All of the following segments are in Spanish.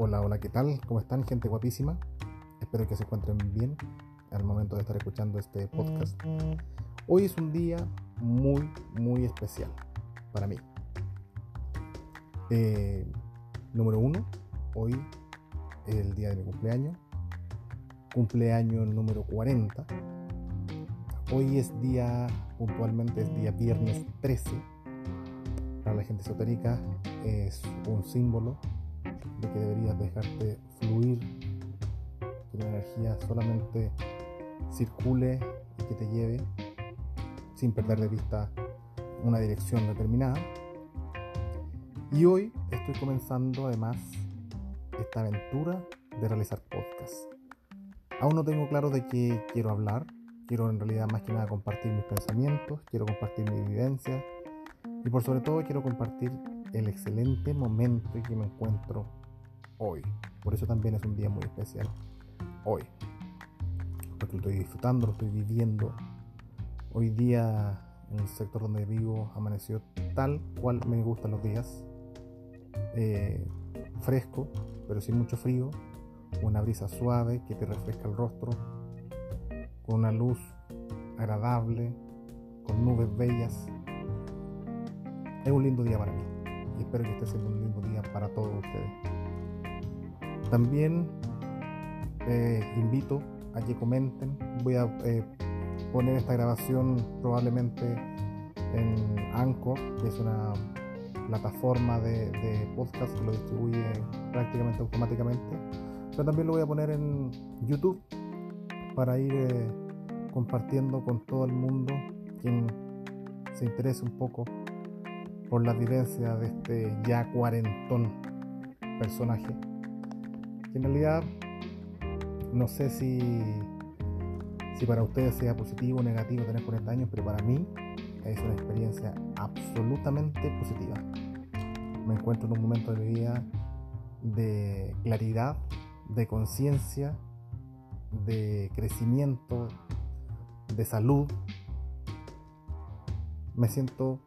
Hola, hola, ¿qué tal? ¿Cómo están, gente guapísima? Espero que se encuentren bien al momento de estar escuchando este podcast. Hoy es un día muy, muy especial para mí. Eh, número uno, hoy es el día de mi cumpleaños. Cumpleaños número 40. Hoy es día, puntualmente es día viernes 13. Para la gente esotérica es un símbolo de que deberías dejarte fluir, que la energía solamente circule y que te lleve sin perder de vista una dirección determinada. Y hoy estoy comenzando además esta aventura de realizar podcast. Aún no tengo claro de qué quiero hablar, quiero en realidad más que nada compartir mis pensamientos, quiero compartir mi vivencia y por sobre todo quiero compartir el excelente momento en que me encuentro hoy. Por eso también es un día muy especial. Hoy. Porque lo estoy disfrutando, lo estoy viviendo. Hoy día en el sector donde vivo amaneció tal cual me gustan los días. Eh, fresco, pero sin mucho frío. Una brisa suave que te refresca el rostro. Con una luz agradable. Con nubes bellas. Es un lindo día para mí. Y espero que esté siendo un lindo día para todos ustedes. También eh, invito a que comenten. Voy a eh, poner esta grabación probablemente en Anchor, que es una plataforma de, podcast que lo distribuye prácticamente automáticamente. Pero también lo voy a poner en YouTube para ir eh, compartiendo con todo el mundo quien se interese un poco por la vivencia de este ya cuarentón personaje en realidad no sé si, si para ustedes sea positivo o negativo tener 40 años, pero para mí es una experiencia absolutamente positiva. Me encuentro en un momento de mi vida de claridad, de conciencia, de crecimiento, de salud. Me siento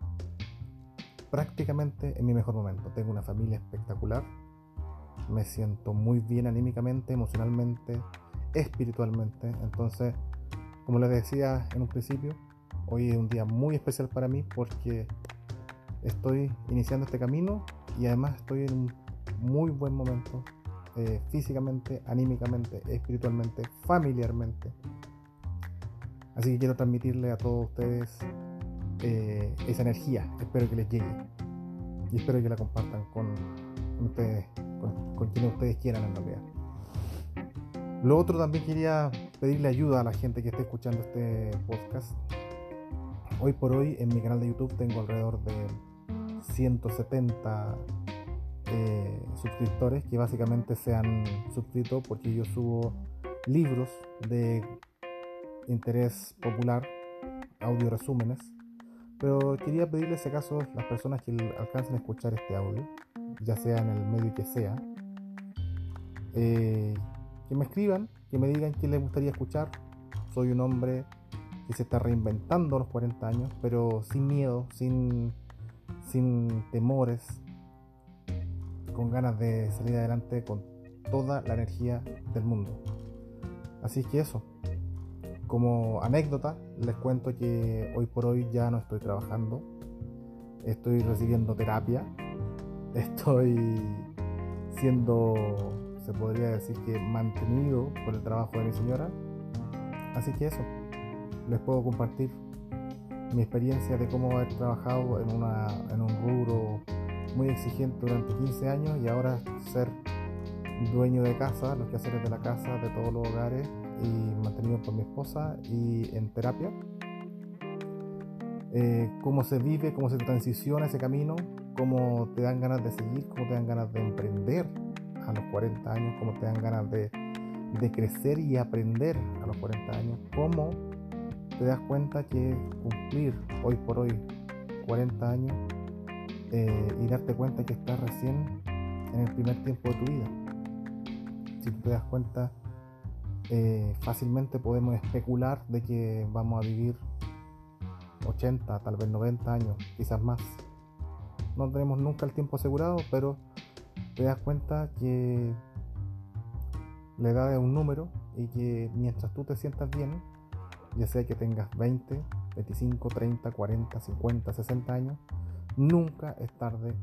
prácticamente en mi mejor momento. Tengo una familia espectacular me siento muy bien anímicamente, emocionalmente, espiritualmente. Entonces, como les decía en un principio, hoy es un día muy especial para mí porque estoy iniciando este camino y además estoy en un muy buen momento eh, físicamente, anímicamente, espiritualmente, familiarmente. Así que quiero transmitirle a todos ustedes eh, esa energía. Espero que les llegue y espero que la compartan con, ustedes con, quienes ustedes quieran en realidad. Lo otro también quería pedirle ayuda a la gente que esté escuchando este podcast. Hoy por hoy en mi canal de YouTube tengo alrededor de 170 eh, suscriptores que básicamente se han suscrito porque yo subo libros de interés popular, audio resúmenes. Pero quería pedirles si acaso las personas que alcancen a escuchar este audio ya sea en el medio que sea, eh, que me escriban, que me digan qué les gustaría escuchar. Soy un hombre que se está reinventando a los 40 años, pero sin miedo, sin, sin temores, con ganas de salir adelante con toda la energía del mundo. Así que eso, como anécdota, les cuento que hoy por hoy ya no estoy trabajando, estoy recibiendo terapia estoy siendo, se podría decir que mantenido por el trabajo de mi señora. Así que eso, les puedo compartir mi experiencia de cómo haber trabajado en, en un rubro muy exigente durante 15 años y ahora ser dueño de casa, los quehaceres de la casa, de todos los hogares y mantenido por mi esposa y en terapia. Eh, cómo se vive, cómo se transiciona ese camino, cómo te dan ganas de seguir, cómo te dan ganas de emprender a los 40 años, cómo te dan ganas de, crecer y aprender a los 40 años, cómo te das cuenta que cumplir hoy por hoy 40 años eh, y darte cuenta que estás recién en el primer tiempo de tu vida. Si te das cuenta, eh, fácilmente podemos especular de que vamos a vivir 80, tal vez 90 años, quizás más. No tenemos nunca el tiempo asegurado, pero te das cuenta que la edad es un número y que mientras tú te sientas bien, ya sea que tengas 20, 25, 30, 40, 50, 60 años, nunca es tarde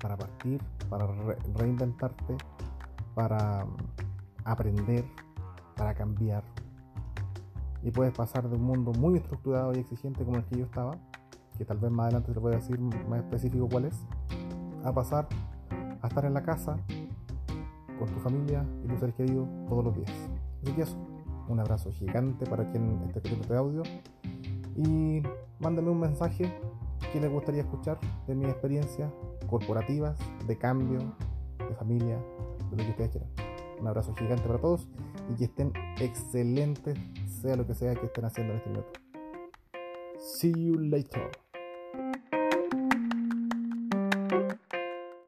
para partir, para reinventarte, para mm, aprender, para cambiar. Y puedes pasar de un mundo muy estructurado y exigente como el que yo estaba, que tal vez más adelante te voy a decir más específico cuál es, a pasar a estar en la casa con tu familia y tus seres queridos todos los días. Así que eso, un abrazo gigante para quien esté escuchando este audio y mándame un mensaje que les gustaría escuchar de mis experiencias corporativas, de cambio, de familia, lo que ustedes quieran. Un abrazo gigante para todos y que estén excelentes, sea lo que sea que estén haciendo en este momento. See you later.